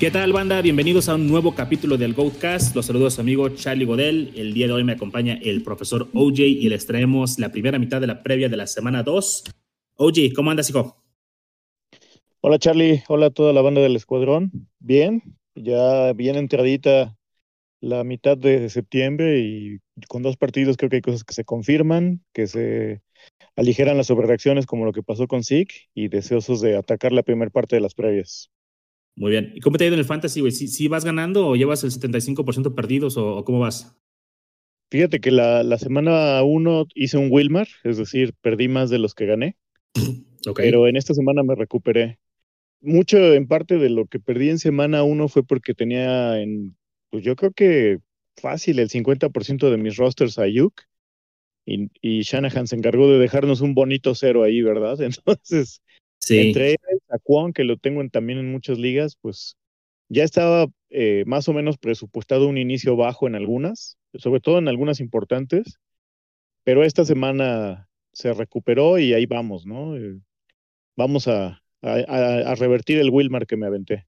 ¿Qué tal, banda? Bienvenidos a un nuevo capítulo del Goatcast. Los saludos a su amigo Charlie Godel. El día de hoy me acompaña el profesor OJ y les traemos la primera mitad de la previa de la semana 2. OJ, ¿cómo andas, hijo? Hola, Charlie. Hola a toda la banda del escuadrón. Bien, ya bien entradita la mitad de septiembre y con dos partidos creo que hay cosas que se confirman, que se aligeran las sobrereacciones como lo que pasó con Zeke y deseosos de atacar la primera parte de las previas. Muy bien. ¿Y cómo te ha ido en el fantasy, güey? ¿Sí, vas ganando o llevas el 75% perdidos o, cómo vas? Fíjate que la, la semana 1 hice un Wilmar, es decir, perdí más de los que gané. Pero en esta semana me recuperé. Mucho en parte de lo que perdí en semana 1 fue porque tenía en, pues yo creo que fácil el 50% de mis rosters a Yuk. Y, y Shanahan se encargó de dejarnos un bonito cero ahí, ¿verdad? Entonces, entre a Kwon, que lo tengo también en muchas ligas, pues ya estaba eh, más o menos presupuestado un inicio bajo en algunas, sobre todo en algunas importantes, pero esta semana se recuperó y ahí vamos, ¿no? Eh, vamos a, a, revertir el Wilmar que me aventé.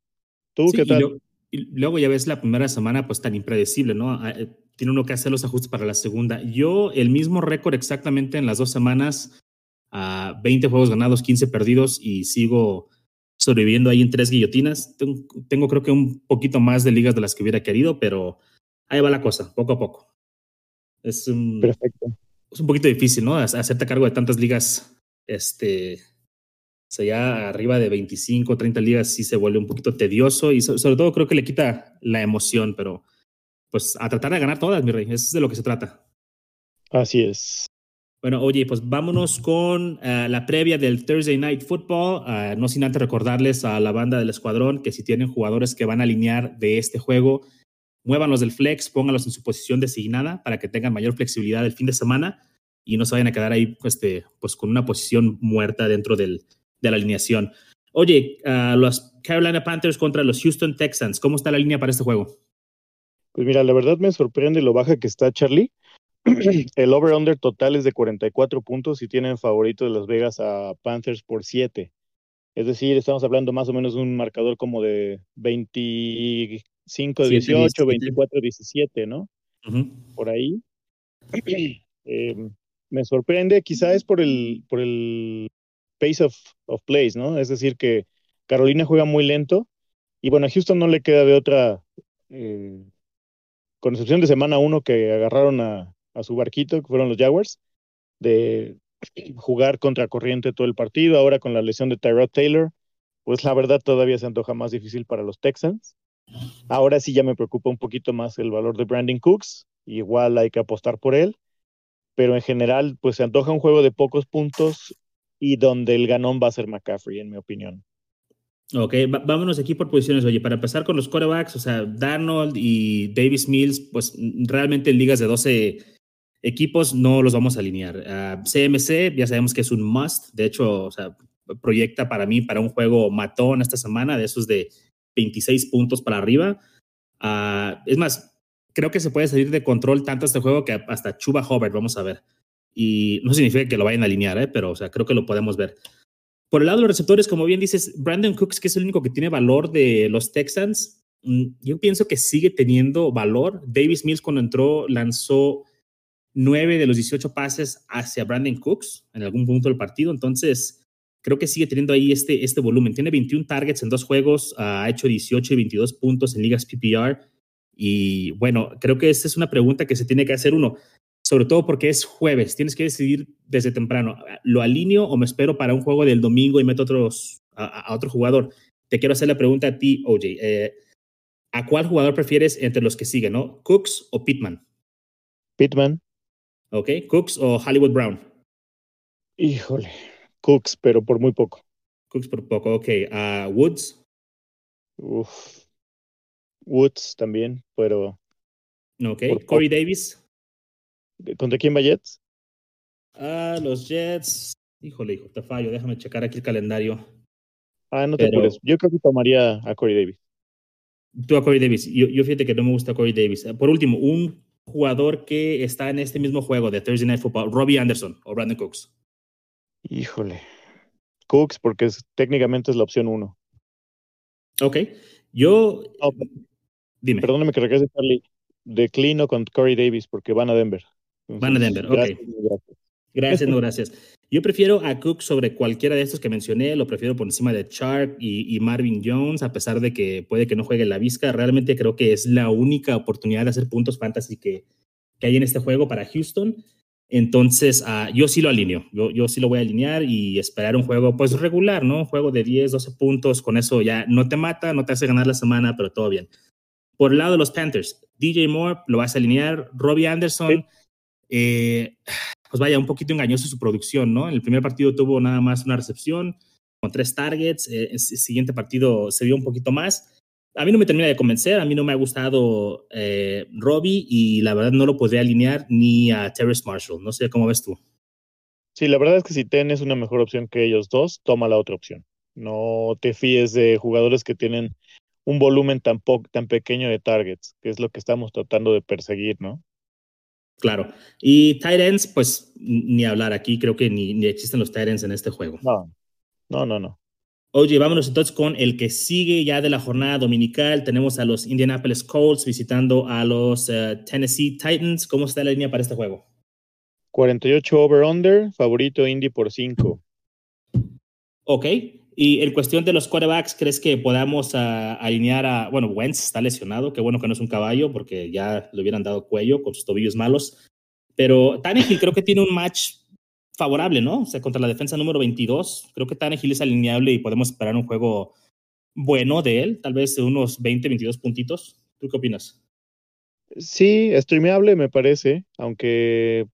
¿Tú qué tal? Y, luego ya ves la primera semana pues tan impredecible, ¿no? Ah, eh, tiene uno que hacer los ajustes para la segunda. Yo el mismo récord exactamente en las dos semanas a 20 juegos ganados, 15 perdidos y sigo sobreviviendo ahí en tres guillotinas. Tengo, creo que un poquito más de ligas de las que hubiera querido, pero ahí va la cosa, poco a poco. Es un, Perfecto. Es un poquito difícil, ¿no? Hacerte cargo de tantas ligas, este, o sea, ya arriba de 25, 30 ligas sí se vuelve un poquito tedioso y sobre todo creo que le quita la emoción, pero pues a tratar de ganar todas, mi rey, eso es de lo que se trata. Así es. Bueno, oye, pues vámonos con eh, la previa del Thursday Night Football. Eh, no sin antes recordarles a la banda del escuadrón que si tienen jugadores que van a alinear de este juego, muévanlos del flex, pónganlos en su posición designada para que tengan mayor flexibilidad el fin de semana y no se vayan a quedar ahí pues, pues con una posición muerta dentro del, de la alineación. Oye, uh, los Carolina Panthers contra los Houston Texans, ¿cómo está la línea para este juego? Pues mira, la verdad me sorprende lo baja que está Charlie. el over-under total es de 44 puntos y tienen favorito de Las Vegas a Panthers por 7. Es decir, estamos hablando más o menos de un marcador como de 25, 18, 24, 17, ¿no? Por ahí. Em, me sorprende, quizá es por el, por el pace of, of plays, ¿no? Es decir, que Carolina juega muy lento y bueno, a Houston no le queda de otra, eh, con excepción de semana 1 que agarraron a, a su barquito, que fueron los Jaguars, de jugar contra corriente todo el partido. Ahora con la lesión de Tyrod Taylor, pues la verdad todavía se antoja más difícil para los Texans. Ahora sí ya me preocupa un poquito más el valor de Brandon Cooks, igual hay que apostar por él, pero en general pues se antoja un juego de pocos puntos y donde el ganón va a ser McCaffrey, en mi opinión. Ok, vámonos aquí por posiciones. Oye, para empezar con los quarterbacks, o sea, Darnold y Davis Mills, pues realmente en ligas de 12 Equipos no los vamos a alinear. CMC ya sabemos que es un must. De hecho, o sea, proyecta para mí para un juego matón esta semana, de esos de 26 puntos para arriba. Ah, es más, creo que se puede salir de control tanto este juego que hasta Chuba Hubbard, vamos a ver. Y no significa que lo vayan a alinear, ¿eh? pero o sea, creo que lo podemos ver. Por el lado de los receptores, como bien dices, Brandon Cooks, que es el único que tiene valor de los Texans, mm, yo pienso que sigue teniendo valor. Davis Mills cuando entró lanzó 9 de los 18 pases hacia Brandon Cooks en algún punto del partido. Entonces, creo que sigue teniendo ahí este, este volumen. Tiene 21 targets en dos juegos, ha hecho 18 y 22 puntos en ligas PPR. Y bueno, creo que esta es una pregunta que se tiene que hacer uno, sobre todo porque es jueves. Tienes que decidir desde temprano, ¿lo alineo o me espero para un juego del domingo y meto otros, a, otro jugador? Te quiero hacer la pregunta a ti, OJ. Eh, ¿A cuál jugador prefieres entre los que siguen, no? ¿Cooks o Pittman? Pittman. ¿Ok? ¿Cooks o Hollywood Brown? Híjole, Cooks, pero por muy poco. Cooks por poco, ok. Uh, Woods. Uf. Woods también, pero. Ok. Corey Davis. ¿Contra quién va Jets? Ah, los Jets. Híjole, hijo, te fallo. Déjame checar aquí el calendario. Ah, no te pero... Yo creo que tomaría a Corey Davis. Tú a Corey Davis. Yo, yo fíjate que no me gusta Corey Davis. Por último, un jugador que está en este mismo juego de Thursday Night Football, Robbie Anderson o Brandon Cooks? Híjole. Cooks, porque es, técnicamente es la opción uno. Ok. Yo. dime. Perdóname que regrese, Charlie. Declino con Corey Davis porque van a Denver. van a Denver, ok. Gracias, no gracias. Yo prefiero a Cook sobre cualquiera de estos que mencioné, lo prefiero por encima de Chark y, Marvin Jones, a pesar de que puede que no juegue la visca. Realmente creo que es la única oportunidad de hacer puntos fantasy que, que hay en este juego para Houston. Entonces, uh, yo sí lo alineo, yo, yo, sí lo voy a alinear y esperar un juego pues regular, ¿no? Un juego de 10, 12 puntos, con eso ya no te mata, no te hace ganar la semana, pero todo bien. Por el lado de los Panthers, DJ Moore lo vas a alinear, Robbie Anderson, eh, pues vaya, un poquito engañoso su producción, ¿no? En el primer partido tuvo nada más una recepción con tres targets, eh, el siguiente partido se vio un poquito más, a mí no me termina de convencer, a mí no me ha gustado eh, Robbie y la verdad no lo podría alinear ni a Terrace Marshall. No sé cómo ves tú. Sí, la verdad es que si tienes una mejor opción que ellos dos, toma la otra opción. No te fíes de jugadores que tienen un volumen tan, tan pequeño de targets, que es lo que estamos tratando de perseguir, ¿no? Claro. Y tight ends, pues ni hablar aquí, creo que ni, ni existen los tight ends en este juego. No, no, no, no. Oye, vámonos entonces con el que sigue ya de la jornada dominical. Tenemos a los Indianapolis Colts visitando a los eh, Tennessee Titans. ¿Cómo está la línea para este juego? 48 over-under, favorito Indy por 5. Ok. Y en cuestión de los quarterbacks, ¿crees que podamos ah, alinear a. Bueno, Wentz está lesionado, qué bueno que no es un caballo, porque ya le hubieran dado cuello con sus tobillos malos. Pero Tannehill creo que tiene un match favorable, ¿no? O sea, contra la defensa número 22, creo que Tannehill es alineable y podemos esperar un juego bueno de él, tal vez unos 20, 22 puntitos. ¿Tú qué opinas? Sí, streameable me parece, aunque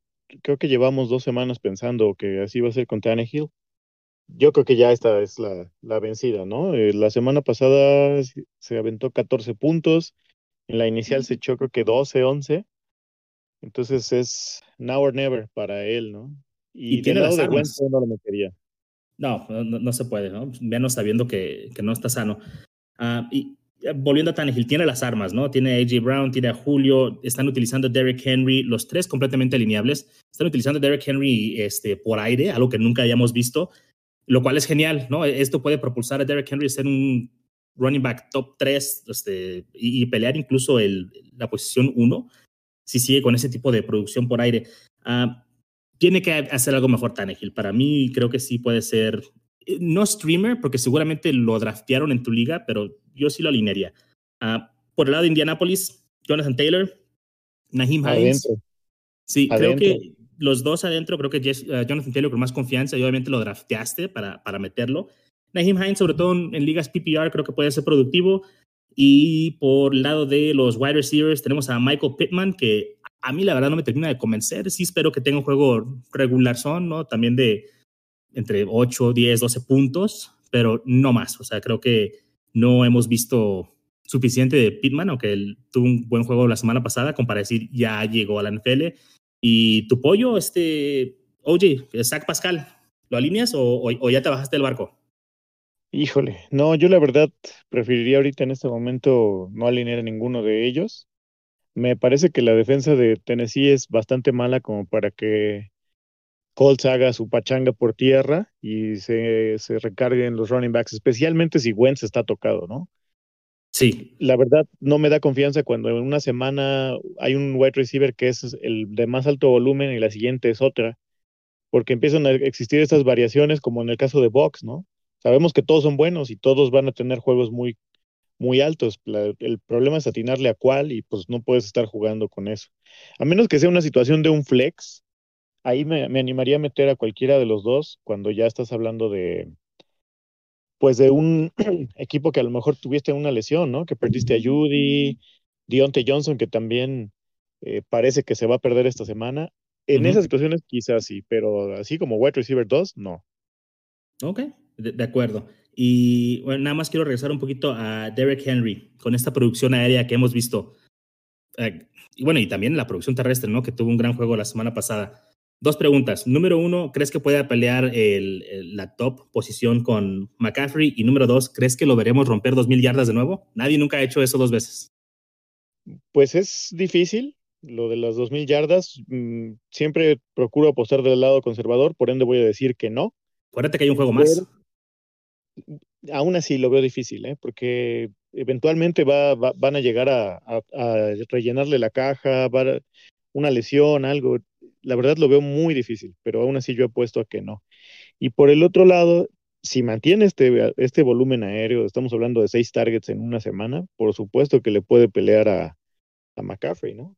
creo que llevamos dos semanas pensando que así va a ser con Tannehill. Yo creo que ya esta es la, la vencida, ¿no? Eh, la semana pasada se aventó 14 puntos, en la inicial se echó creo que 12, 11. Entonces es now or never para él, ¿no? Y, tiene las armas. No, lo metería. No, no, se puede, ¿no? Menos sabiendo que, que no está sano. Uh, y volviendo a Tannehill, tiene las armas, ¿no? Tiene a AJ Brown, tiene a Julio, están utilizando a Derrick Henry, los tres completamente alineables. Están utilizando a Derrick Henry este, por aire, algo que nunca hayamos visto, lo cual es genial, ¿no? Esto puede propulsar a Derrick Henry a ser un running back top 3 este, y, pelear incluso el, la posición 1 si sigue con ese tipo de producción por aire. Uh, tiene que hacer algo mejor Tannehill. Para mí creo que sí puede ser, eh, no streamer, porque seguramente lo draftearon en tu liga, pero yo sí lo alinearía. Ah, por el lado de Indianapolis, Jonathan Taylor, Naheem Hines. Sí, creo que los dos adentro, creo que eh, Jonathan Taylor con más confianza y obviamente lo drafteaste para, para meterlo. Naheem Hines, sobre todo en, en ligas PPR, creo que puede ser productivo. Y por el lado de los wide receivers, tenemos a Michael Pittman, que a mí la verdad no me termina de convencer. Sí espero que tenga un juego regular son, ¿no? También de entre 8, 10, 12 puntos, pero no más. O sea, creo que no hemos visto suficiente de Pitman, aunque él tuvo un buen juego la semana pasada, como para decir ya llegó a la NFL. Y tu pollo, este, oye, Zach Pascal, ¿lo alineas o, ya te bajaste del barco? Híjole, no, yo la verdad preferiría ahorita en este momento no alinear a ninguno de ellos. Me parece que la defensa de Tennessee es bastante mala como para que Colts haga su pachanga por tierra y se, se recarguen los running backs, especialmente si Wentz está tocado, ¿no? Sí. La verdad, no me da confianza cuando en una semana hay un wide receiver que es el de más alto volumen y la siguiente es otra, porque empiezan a existir estas variaciones como en el caso de Box, ¿no? Sabemos que todos son buenos y todos van a tener juegos muy muy altos. el problema es atinarle a cuál y pues no puedes estar jugando con eso. A menos que sea una situación de un flex, ahí me, animaría a meter a cualquiera de los dos cuando ya estás hablando de, pues de un equipo que a lo mejor tuviste una lesión, ¿no? Que perdiste a Judy, Dionte Johnson, que también eh, parece que se va a perder esta semana. En esas situaciones quizás sí, pero así como wide receiver 2, no. Ok, de acuerdo. Y bueno, nada más quiero regresar un poquito a Derek Henry con esta producción aérea que hemos visto. Eh, y bueno, y también la producción terrestre, ¿no? Que tuvo un gran juego la semana pasada. Dos preguntas. Número uno, ¿crees que puede pelear el, la top posición con McCaffrey? Y número dos, ¿crees que lo veremos romper 2.000 yardas de nuevo? Nadie nunca ha hecho eso dos veces. Pues es difícil lo de las 2.000 yardas. Mm, siempre procuro apostar del lado conservador, por ende voy a decir que no. Acuérdate que hay un juego más aún así lo veo difícil, ¿eh? porque eventualmente va, van a llegar a, rellenarle la caja, va una lesión, algo. La verdad lo veo muy difícil, pero aún así yo he puesto a que no. Y por el otro lado, si mantiene este, este volumen aéreo, estamos hablando de seis targets en una semana, por supuesto que le puede pelear a, a McCaffrey, ¿no?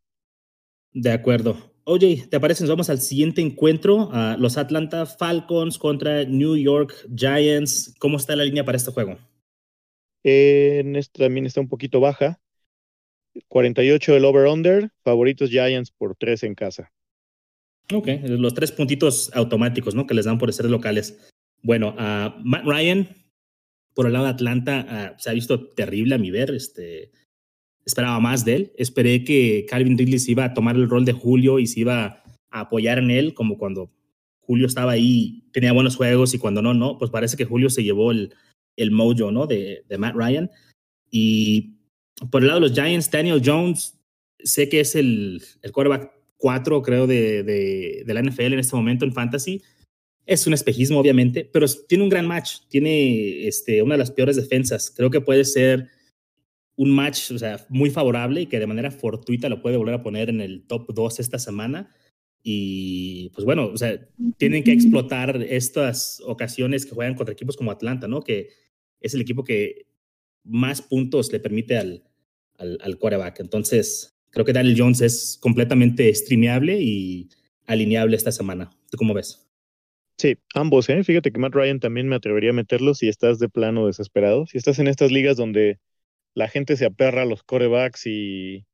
De acuerdo. Oye, ¿te parece? Nos vamos al siguiente encuentro, a los Atlanta Falcons contra New York Giants. ¿Cómo está la línea para este juego? en este también está un poquito baja. 48 el over-under, favoritos Giants por 3 en casa. Ok, los tres puntitos automáticos, ¿no? Que les dan por ser locales. Bueno, Matt Ryan, por el lado de Atlanta, se ha visto terrible a mi ver. Este, esperaba más de él. Esperé que Calvin Ridley se iba a tomar el rol de Julio y se iba a apoyar en él, como cuando Julio estaba ahí, tenía buenos juegos y cuando no, no. Pues parece que Julio se llevó el, el mojo, ¿no? De, de Matt Ryan. Y por el lado de los Giants, Daniel Jones, sé que es el, el quarterback 4, creo, de, de, de la NFL en este momento en Fantasy es un espejismo, obviamente, pero tiene un gran match. Tiene este, una de las peores defensas. Creo que puede ser un match o sea, muy favorable y que de manera fortuita lo puede volver a poner en el top 2 esta semana. Y pues bueno, o sea, tienen que explotar estas ocasiones que juegan contra equipos como Atlanta, ¿no? Que es el equipo que más puntos le permite al, al, al quarterback. Entonces, creo que Daniel Jones es completamente streameable y alineable esta semana. ¿Tú cómo ves? Sí, ambos, ¿eh? Fíjate que Matt Ryan también me atrevería a meterlo si estás de plano desesperado. Si estás en estas ligas donde la gente se aperra a los corebacks y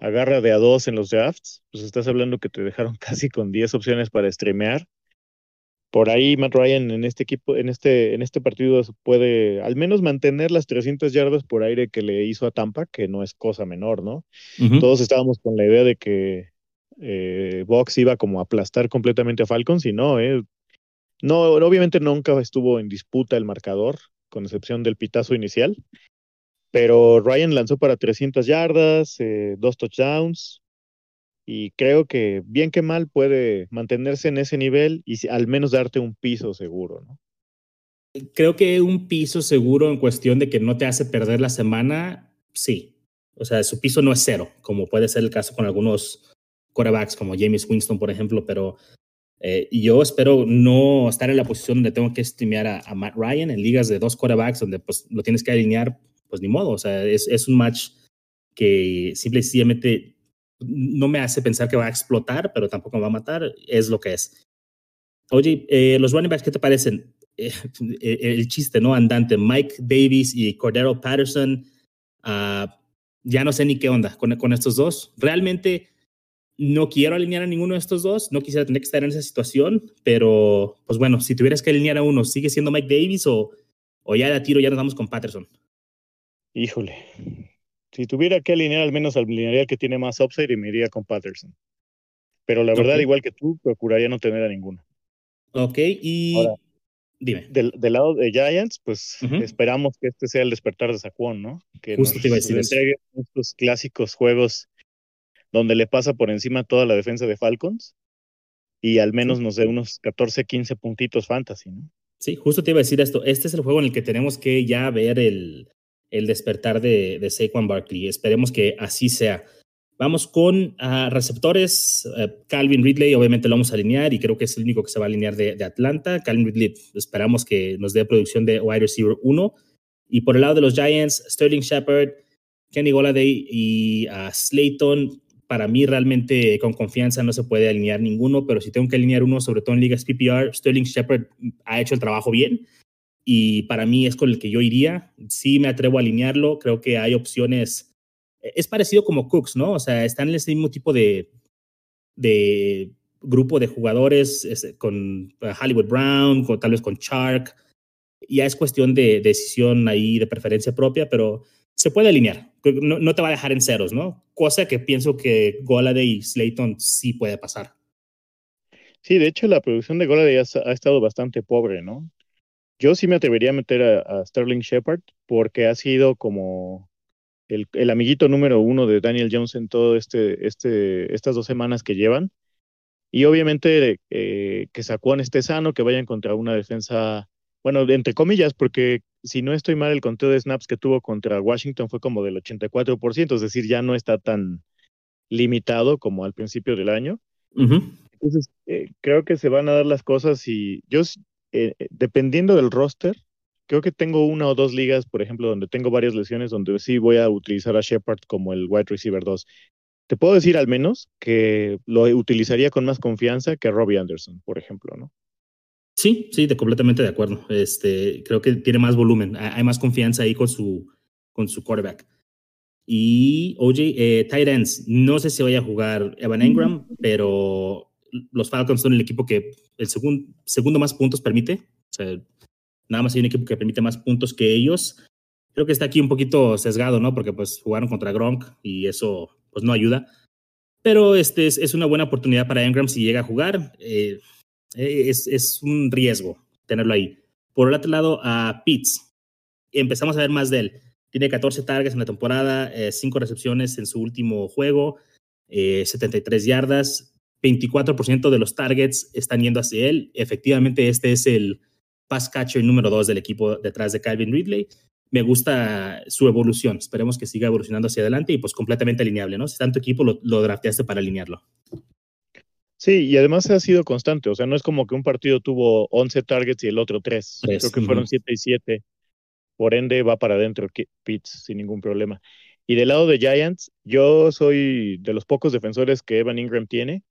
agarra de a dos en los drafts, pues estás hablando que te dejaron casi con 10 opciones para streamear. Por ahí Matt Ryan en este equipo, en este, en este partido puede al menos mantener las 300 yardas por aire que le hizo a Tampa, que no es cosa menor, ¿no? Todos estábamos con la idea de que eh, Box iba como a aplastar completamente a Falcons y no, eh, no, obviamente nunca estuvo en disputa el marcador, con excepción del pitazo inicial. Pero Ryan lanzó para 300 yardas, eh, dos touchdowns, y creo que bien que mal puede mantenerse en ese nivel y al menos darte un piso seguro, ¿no? Creo que un piso seguro en cuestión de que no te hace perder la semana, sí. O sea, su piso no es cero, como puede ser el caso con algunos quarterbacks como James Winston, por ejemplo, pero eh, yo espero no estar en la posición donde tengo que streamear a, Matt Ryan en ligas de dos quarterbacks donde pues lo tienes que alinear, pues ni modo. O sea, es, es un match que simple y sencillamente no me hace pensar que va a explotar, pero tampoco me va a matar. Es lo que es. Oye, eh, los running backs, ¿qué te parecen? Eh, el chiste, ¿no? Andante. Mike Davis y Cordero Patterson. Ah, ya no sé ni qué onda con, estos dos. Realmente no quiero alinear a ninguno de estos dos, no quisiera tener que estar en esa situación, pero pues bueno, si tuvieras que alinear a uno, ¿sigue siendo Mike Davis o, ya la tiro, ya nos vamos con Patterson? Híjole, si tuviera que alinear, al menos alinearía que tiene más upside y me iría con Patterson. Pero la verdad, igual que tú, procuraría no tener a ninguno. Ok, y dime. Del, lado de Giants, pues esperamos que este sea el despertar de Saquon, ¿no? Que Justo te iba a decir entregue estos clásicos juegos donde le pasa por encima toda la defensa de Falcons y al menos nos dé unos 14, 15 puntitos fantasy, ¿no? Sí, justo te iba a decir esto. Este es el juego en el que tenemos que ya ver el, el despertar de, de Saquon Barkley. Esperemos que así sea. Vamos con uh, receptores. Uh, Calvin Ridley, obviamente lo vamos a alinear y creo que es el único que se va a alinear de, Atlanta. Calvin Ridley, esperamos que nos dé producción de wide receiver 1. Y por el lado de los Giants, Sterling Shepard, Kenny Goladay y uh, Slayton para mí realmente con confianza no se puede alinear ninguno, pero si tengo que alinear uno, sobre todo en ligas PPR, Sterling Shepard ha hecho el trabajo bien y para mí es con el que yo iría. Sí me atrevo a alinearlo, creo que hay opciones. Es parecido como Cooks, ¿no? O sea, están en ese mismo tipo de, grupo de jugadores con Hollywood Brown, con, tal vez con Shark. Ya es cuestión de decisión ahí, de preferencia propia, pero se puede alinear. No, te va a dejar en ceros, ¿no? Cosa que pienso que Goladay y Slayton sí puede pasar. Sí, de hecho la producción de Goladay ha, ha estado bastante pobre, ¿no? Yo sí me atrevería a meter a, Sterling Shepard porque ha sido como el, el, amiguito número uno de Daniel Jones en todo este, este, estas dos semanas que llevan. Y obviamente eh, que Saquon esté sano, que vayan contra una defensa Bueno, entre comillas, porque si no estoy mal, el conteo de snaps que tuvo contra Washington fue como del 84%, es decir, ya no está tan limitado como al principio del año. Entonces, eh, creo que se van a dar las cosas y yo, eh, eh, dependiendo del roster, creo que tengo una o dos ligas, por ejemplo, donde tengo varias lesiones, donde sí voy a utilizar a Shepard como el wide receiver 2. Te puedo decir al menos que lo utilizaría con más confianza que Robbie Anderson, por ejemplo, ¿no? Sí, sí, de completamente de acuerdo. Este, creo que tiene más volumen, hay más confianza ahí con su, con su quarterback. Y oye, eh, tight ends, no sé si vaya a jugar Evan Engram, pero los Falcons son el equipo que el segundo más puntos permite. O sea, nada más hay un equipo que permite más puntos que ellos. Creo que está aquí un poquito sesgado, ¿no? Porque pues jugaron contra Gronk y eso pues no ayuda. Pero este es, es una buena oportunidad para Engram si llega a jugar. Eh, es, es, un riesgo tenerlo ahí. Por el otro lado, a Pitts. Empezamos a ver más de él. Tiene 14 targets en la temporada, 5 eh, recepciones en su último juego, 73 eh, yardas. 24% de los targets están yendo hacia él. Efectivamente, este es el pass catcher número 2 del equipo detrás de Calvin Ridley. Me gusta su evolución. Esperemos que siga evolucionando hacia adelante y pues completamente alineable, ¿no? Si tanto equipo lo, lo drafteaste para alinearlo. Sí, y además ha sido constante, o sea, no es como que un partido tuvo 11 targets y el otro 3. Creo que fueron 7 y 7. Por ende, va para adentro Pitts sin ningún problema. Y del lado de Giants, yo soy de los pocos defensores que Evan Ingram tiene,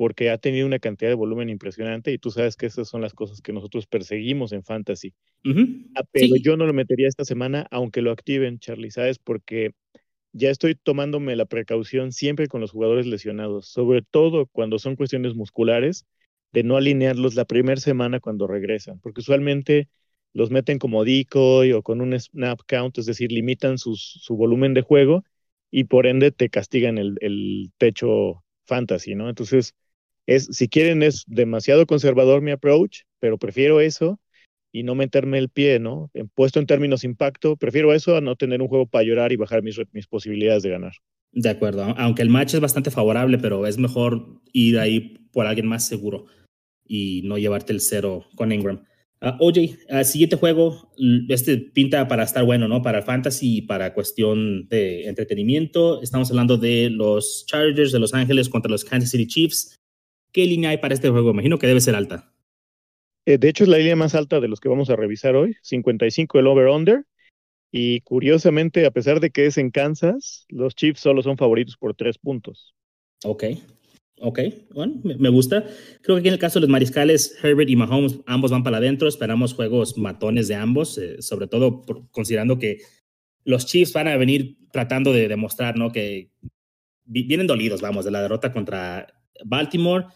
porque ha tenido una cantidad de volumen impresionante y tú sabes que esas son las cosas que nosotros perseguimos en Fantasy. Ah, pero yo no lo metería esta semana, aunque lo activen, Charlie, ¿sabes? Porque ya estoy tomándome la precaución siempre con los jugadores lesionados, sobre todo cuando son cuestiones musculares, de no alinearlos la primera semana cuando regresan, porque usualmente los meten como decoy o con un snap count, es decir, limitan su volumen de juego y por ende te castigan el, el, techo fantasy, ¿no? Entonces, es, si quieren, es demasiado conservador mi approach, pero prefiero eso y no meterme el pie, ¿no? Puesto en términos impacto, prefiero eso a no tener un juego para llorar y bajar mis, mis posibilidades de ganar. De acuerdo, aunque el match es bastante favorable, pero es mejor ir ahí por alguien más seguro y no llevarte el cero con Ingram. Uh, oye, uh, siguiente juego, este pinta para estar bueno, ¿no? Para fantasy y para cuestión de entretenimiento. Estamos hablando de los Chargers de Los Ángeles contra los Kansas City Chiefs. ¿Qué línea hay para este juego? Imagino que debe ser alta. Eh, de hecho, es la línea más alta de los que vamos a revisar hoy, 55 el over-under. Y curiosamente, a pesar de que es en Kansas, los Chiefs solo son favoritos por tres puntos. Ok, ok, bueno, me, gusta. Creo que aquí en el caso de los mariscales, Herbert y Mahomes, ambos van para adentro. Esperamos juegos matones de ambos, eh, sobre todo considerando que los Chiefs van a venir tratando de demostrar, ¿no? Que vienen dolidos, vamos, de la derrota contra Baltimore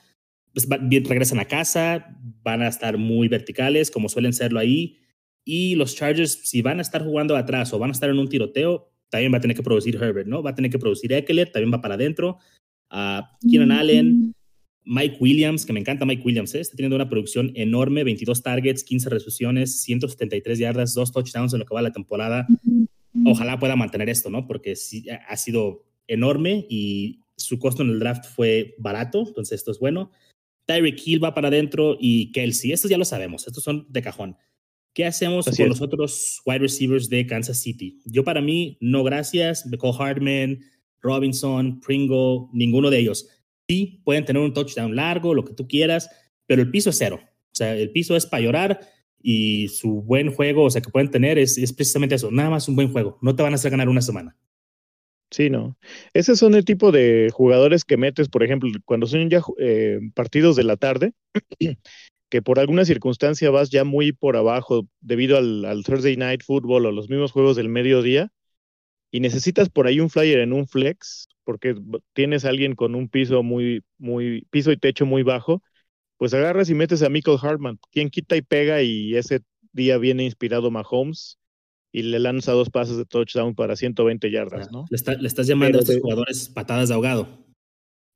pues, regresan a casa, van a estar muy verticales, como suelen serlo ahí. Y los Chargers, si van a estar jugando atrás o van a estar en un tiroteo, también va a tener que producir Herbert, ¿no? Va a tener que producir Eckler, también va para adentro. a Keenan Allen, Mike Williams, que me encanta Mike Williams, ¿eh? está teniendo una producción enorme, 22 targets, 15 recepciones, 173 yardas, dos touchdowns en lo que va la temporada. Ojalá pueda mantener esto, ¿no? Porque sí, ha sido enorme y su costo en el draft fue barato, entonces esto es bueno. Tyreek Hill va para adentro y Kelsey. Estos ya lo sabemos, estos son de cajón. ¿Qué hacemos con los otros wide receivers de Kansas City? Yo para mí, no gracias. McCall Hartman, Robinson, Pringle, ninguno de ellos. Sí, pueden tener un touchdown largo, lo que tú quieras, pero el piso es cero. O sea, el piso es para llorar y su buen juego, o sea, que pueden tener es, es precisamente eso, nada más un buen juego. No te van a hacer ganar una semana. Sí, no. Esos son el tipo de jugadores que metes, por ejemplo, cuando son ya eh, partidos de la tarde, que por alguna circunstancia vas ya muy por abajo debido al, Thursday Night Football o los mismos juegos del mediodía y necesitas por ahí un flyer en un flex porque tienes a alguien con un piso muy, muy, piso y techo muy bajo, pues agarras y metes a Michael Hartman, quien quita y pega y ese día viene inspirado Mahomes y le lanza dos pases de touchdown para 1veinte yardas, ¿no? Le, estás llamando a estos jugadores patadas de ahogado.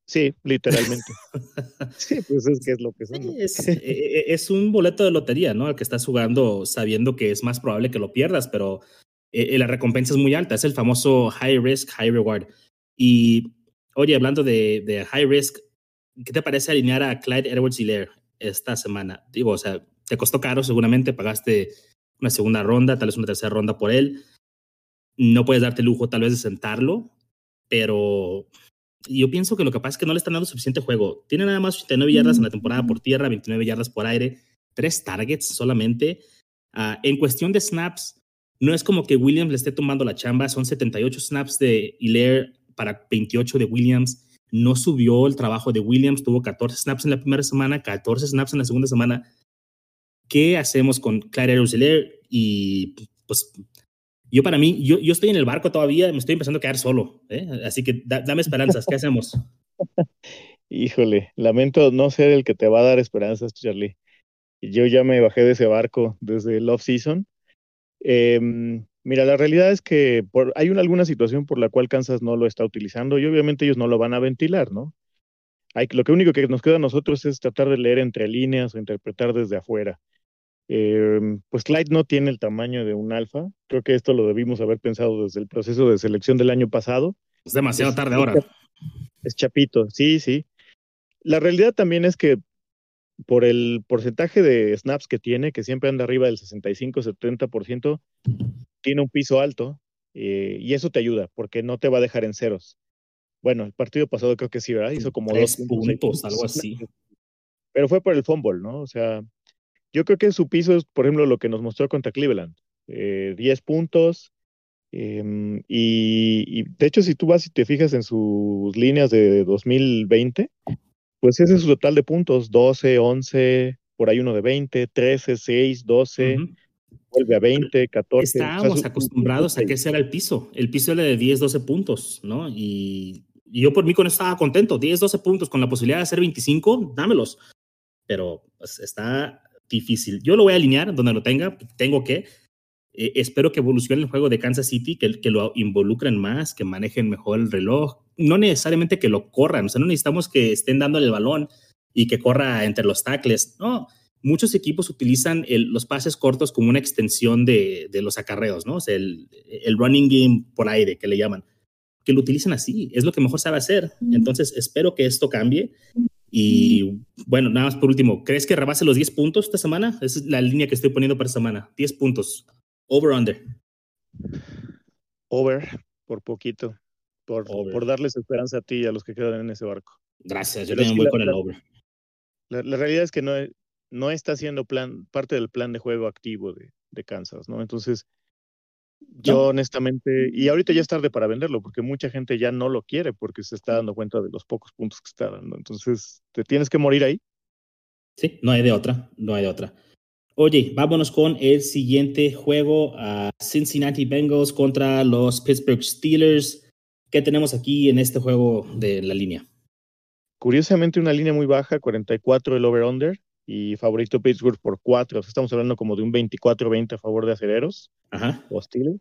Sí, literalmente. sí, pues es que es lo que son. Es, e, e, es, un boleto de lotería, ¿no? Al que estás jugando sabiendo que es más probable que lo pierdas, pero eh, la recompensa es muy alta. Es el famoso high risk, high reward. Y, oye, hablando de, de high risk, ¿qué te parece alinear a Clyde Edwards Hiller esta semana? Digo, o sea, te costó caro seguramente, pagaste una segunda ronda, tal vez una tercera ronda por él. No puedes darte el lujo tal vez de sentarlo, pero yo pienso que lo pasa es que no le están dando suficiente juego. Tiene nada más 89 yardas en la temporada por tierra, 29 yardas por aire, tres targets solamente. Ah, en cuestión de snaps, no es como que Williams le esté tomando la chamba, son 78 snaps de Hilaire para 28 de Williams. No subió el trabajo de Williams, tuvo 14 snaps en la primera semana, 14 snaps en la segunda semana. ¿Qué hacemos con Clyde Edwards Y pues yo para mí, yo, yo estoy en el barco todavía, me estoy empezando a quedar solo, ¿eh? así que dame esperanzas, ¿qué hacemos? Híjole, lamento no ser el que te va a dar esperanzas, Charlie. Yo ya me bajé de ese barco desde el off-season. Em, mira, la realidad es que por, hay una, alguna situación por la cual Kansas no lo está utilizando y obviamente ellos no lo van a ventilar, ¿no? Hay, lo que único que nos queda a nosotros es tratar de leer entre líneas o interpretar desde afuera. Em, pues Clyde no tiene el tamaño de un alfa. Creo que esto lo debimos haber pensado desde el proceso de selección del año pasado. Es demasiado tarde ahora. Es chapito, sí, sí. La realidad también es que por el porcentaje de snaps que tiene, que siempre anda arriba del 65-70%, tiene un piso alto eh, y eso te ayuda porque no te va a dejar en ceros. Bueno, el partido pasado creo que sí, ¿verdad? Hizo como dos puntos, algo así. Pero fue por el fumble, ¿no? O sea, yo creo que su piso es, por ejemplo, lo que nos mostró contra Cleveland. Eh, 10 puntos. Em, y, de hecho, si tú vas y te fijas en sus líneas de 2020, pues ese es su total de puntos. 12, 11, por ahí uno de 20, 13, 6, 12. Vuelve a 20, 14. Estábamos acostumbrados a que ese era el piso. El piso era de 10, 12 puntos, ¿no? Y, y yo por mí con eso estaba contento. 10, 12 puntos con la posibilidad de hacer 25, dámelos. Pero pues, está difícil. Yo lo voy a alinear donde lo tenga, tengo que. Eh, espero que evolucione el juego de Kansas City, que, que lo involucren más, que manejen mejor el reloj. No necesariamente que lo corran, o sea, no necesitamos que estén dándole el balón y que corra entre los tackles. No, muchos equipos utilizan los pases cortos como una extensión de, de los acarreos, ¿no? O sea, el, el, running game por aire que le llaman. Que lo utilicen así, es lo que mejor sabe hacer. Entonces, espero que esto cambie y bueno, nada más por último, ¿crees que rebase los 10 puntos esta semana? Esa es la línea que estoy poniendo para esta semana. 10 puntos. Over, under. Over, por poquito. Por, por darles esperanza a ti y a los que quedan en ese barco. Gracias, yo también voy con el over. La, realidad es que no, no está siendo plan, parte del plan de juego activo de, de Kansas, ¿no? Entonces, yo honestamente, y ahorita ya es tarde para venderlo, porque mucha gente ya no lo quiere porque se está dando cuenta de los pocos puntos que está dando. Entonces, ¿te tienes que morir ahí? Sí, no hay de otra, no hay de otra. Oye, vámonos con el siguiente juego, a Cincinnati Bengals contra los Pittsburgh Steelers. ¿Qué tenemos aquí en este juego de la línea? Curiosamente, una línea muy baja, 44 el over-under y favorito Pittsburgh por 4. estamos hablando como de un 24-20 a favor de acereros Ajá. hostiles.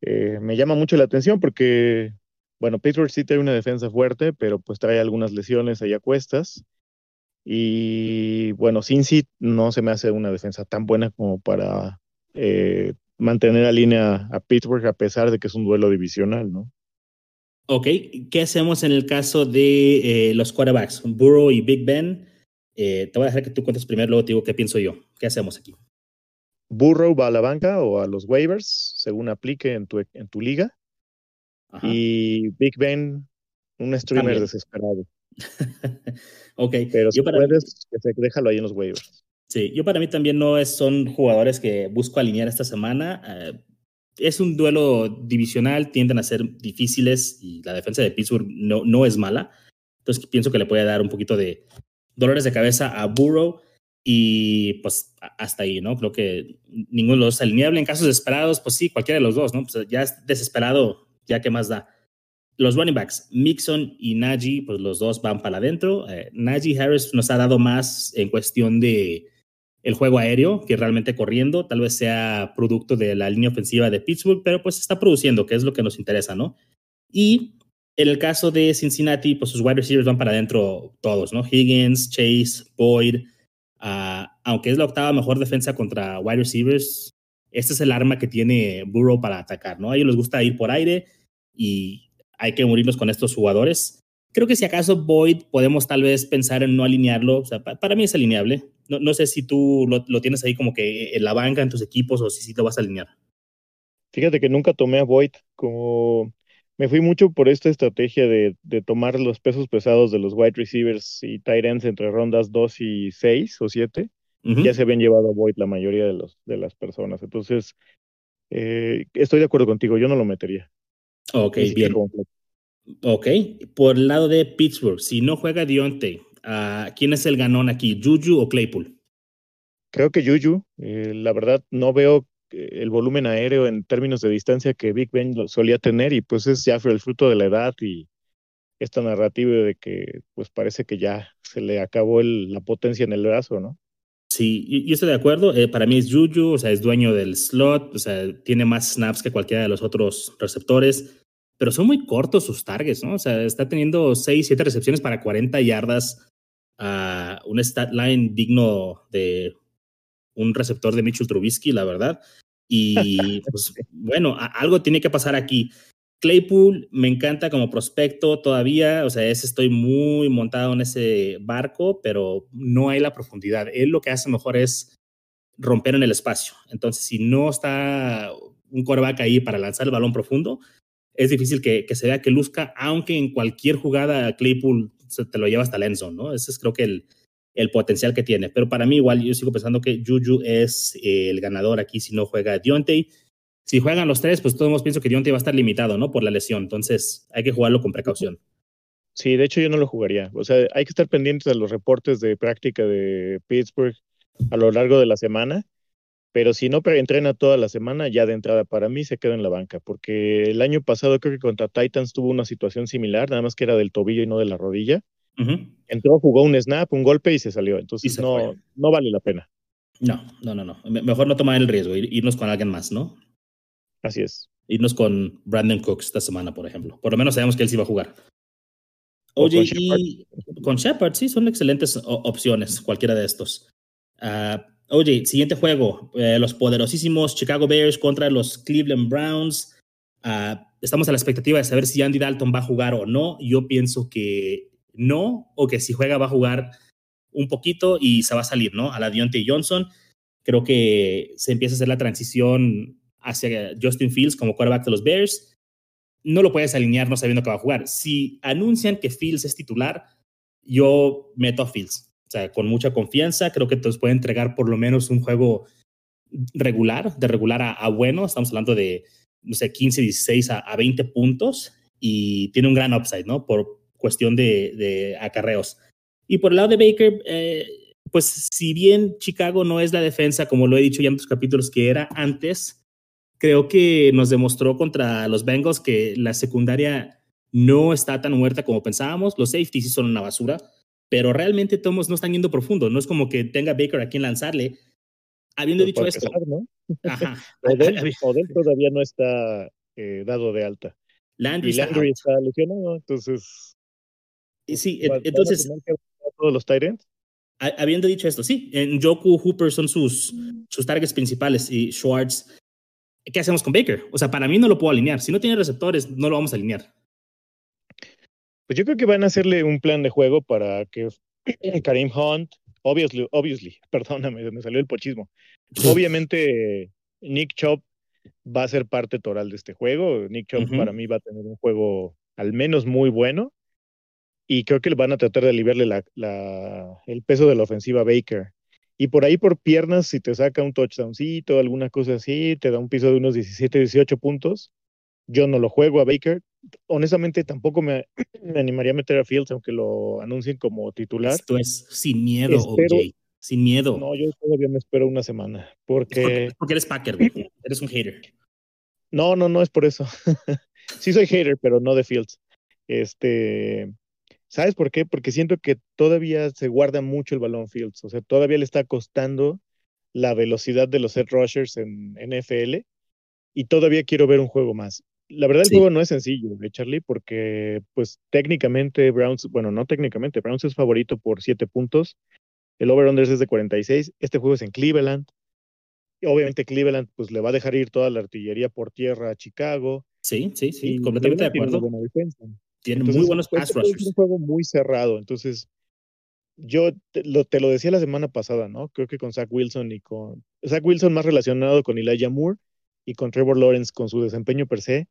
Eh, me llama mucho la atención porque, bueno, Pittsburgh sí tiene una defensa fuerte, pero pues trae algunas lesiones ahí a cuestas. Y bueno, Cincy no se me hace una defensa tan buena como para eh, mantener a línea a Pittsburgh a pesar de que es un duelo divisional, ¿no? Ok, ¿qué hacemos en el caso de eh, los quarterbacks? Burrow y Big Ben. Te voy a dejar que tú cuentes primero, luego te digo qué pienso yo. ¿Qué hacemos aquí? Burrow va a la banca o a los waivers, según aplique en tu, en tu liga. Y Big Ben, un streamer desesperado. ok. Pero si puedes, déjalo ahí en los waivers. Sí, yo para mí también no es, son jugadores que busco alinear esta semana. Eh, es un duelo divisional, tienden a ser difíciles y la defensa de Pittsburgh no, no es mala. Entonces pienso que le puede dar un poquito de dolores de cabeza a Burrow. Y pues hasta ahí, ¿no? Creo que ninguno de los dos alineable. En casos desesperados, pues sí, cualquiera de los dos, ¿no? Pues ya es desesperado, ya que más da. Los running backs, Mixon y Najee, pues los dos van para adentro. Eh, Najee Harris nos ha dado más en cuestión de el juego aéreo que realmente corriendo. Tal vez sea producto de la línea ofensiva de Pittsburgh, pero pues está produciendo, que es lo que nos interesa, ¿no? Y en el caso de Cincinnati, pues sus wide receivers van para adentro todos, ¿no? Higgins, Chase, Boyd, Ah, aunque es la octava mejor defensa contra wide receivers, este es el arma que tiene Burrow para atacar, ¿no? A ellos les gusta ir por aire y hay que morirnos con estos jugadores. Creo que si acaso Boyd podemos tal vez pensar en no alinearlo. O sea, para mí es alineable. No, sé si tú lo, tienes ahí como que en la banca, en tus equipos, o si sí lo vas a alinear. Fíjate que nunca tomé a Boyd como... Me fui mucho por esta estrategia de, de tomar los pesos pesados de los wide receivers y tight ends entre rondas 2 y 6 o 7. Ya se habían llevado a Boyd la mayoría de, los, de las personas. Entonces, eh, estoy de acuerdo contigo, yo no lo metería. Ok, bien. Ok, por el lado de Pittsburgh, si no juega Dionte, uh, ¿quién es el ganón aquí, Juju o Claypool? Creo que Juju, eh, la verdad no veo el volumen aéreo en términos de distancia que Big Ben solía tener y pues es ya el fruto de la edad y esta narrativa de que pues parece que ya se le acabó la potencia en el brazo, ¿no? Sí, yo estoy de acuerdo. Eh, para mí es Juju, o sea, es dueño del slot, o sea, tiene más snaps que cualquiera de los otros receptores pero son muy cortos sus targets, ¿no? O sea, está teniendo 6, 7 recepciones para 40 yardas, a un stat line digno de un receptor de Mitchell Trubisky, la verdad. Y pues bueno, algo tiene que pasar aquí. Claypool me encanta como prospecto todavía, o sea, ese estoy muy montado en ese barco, pero no hay la profundidad. Él lo que hace mejor es romper en el espacio. Entonces, si no está un coreback ahí para lanzar el balón profundo, es difícil que, se vea que luzca, aunque en cualquier jugada Claypool se te lo lleva hasta Lenzo, ¿no? Ese es creo que el, el potencial que tiene. Pero para mí igual yo sigo pensando que Juju es eh, el ganador aquí si no juega Dionte. Si juegan los tres, pues todos pienso que Dionte va a estar limitado, ¿no? Por la lesión. Entonces hay que jugarlo con precaución. Sí, de hecho yo no lo jugaría. O sea, hay que estar pendientes de los reportes de práctica de Pittsburgh a lo largo de la semana pero si no entrena toda la semana, ya de entrada para mí se queda en la banca, porque el año pasado creo que contra Titans tuvo una situación similar, nada más que era del tobillo y no de la rodilla. Entró, jugó un snap, un golpe y se salió, entonces no, no vale la pena. No, no, no, no. Mejor no tomar el riesgo, irnos con alguien más, ¿no? Así es. Irnos con Brandon Cooks esta semana, por ejemplo. Por lo menos sabemos que él sí va a jugar. Oye, con Shepard, sí, son excelentes opciones, cualquiera de estos. Uh, Oye, siguiente juego, eh, los poderosísimos Chicago Bears contra los Cleveland Browns. Ah, estamos a la expectativa de saber si Andy Dalton va a jugar o no. Yo pienso que no, o que si juega va a jugar un poquito y se va a salir, ¿no? A la Deontay Johnson. Creo que se empieza a hacer la transición hacia Justin Fields como quarterback de los Bears. No lo puedes alinear no sabiendo que va a jugar. Si anuncian que Fields es titular, yo meto a Fields o sea, con mucha confianza, creo que te puede entregar por lo menos un juego regular, de regular a, bueno. Estamos hablando de, no sé, 15, 16 a, 20 puntos y tiene un gran upside, ¿no? Por cuestión de, de acarreos. Y por el lado de Baker, eh, pues si bien Chicago no es la defensa, como lo he dicho ya en otros capítulos, que era antes, creo que nos demostró contra los Bengals que la secundaria no está tan muerta como pensábamos. Los safeties sí son una basura pero realmente todos no están yendo profundo. No es como que tenga Baker a quien lanzarle. Habiendo pues dicho esto. ¿no? Ajá. Odell, todavía no está eh, dado de alta. Landry, y Landry está, lesionado, entonces. Sí, entonces. todos los Tyrants? Habiendo dicho esto, sí, en Joku Hooper son sus, sus targets principales y Schwartz. ¿Qué hacemos con Baker? O sea, para mí no lo puedo alinear. Si no tiene receptores, no lo vamos a alinear. Pues yo creo que van a hacerle un plan de juego para que Karim Hunt, obviously, obviously, perdóname, me salió el pochismo. Obviamente Nick Chop va a ser parte toral de este juego. Nick Chop para mí va a tener un juego al menos muy bueno. Y creo que van a tratar de aliviarle la, el peso de la ofensiva a Baker. Y por ahí por piernas, si te saca un touchdowncito, alguna cosa así, te da un piso de unos 17, 18 puntos. Yo no lo juego a Baker. Honestamente, tampoco me, animaría a meter a Fields, aunque lo anuncien como titular. Esto es sin miedo, OJ. Sin miedo. No, yo todavía me espero una semana. Porque, porque, eres Packer, güey. Eres un hater. No, no, no es por eso. sí soy hater, pero no de Fields. Este, ¿sabes por qué? Porque siento que todavía se guarda mucho el balón Fields. O sea, todavía le está costando la velocidad de los set rushers en NFL y todavía quiero ver un juego más la verdad el juego no es sencillo, ¿eh, Charlie? Porque pues técnicamente Browns, bueno, no técnicamente, Browns es favorito por siete puntos. El over-under es de 46. Este juego es en Cleveland. Y obviamente Cleveland pues le va a dejar ir toda la artillería por tierra a Chicago. Sí, sí, sí, completamente de acuerdo. Tiene muy buenos pass este rushers. Es un juego muy cerrado, entonces yo te lo, te lo, decía la semana pasada, ¿no? Creo que con Zach Wilson y con Zach Wilson más relacionado con Elijah Moore y con Trevor Lawrence con su desempeño per se.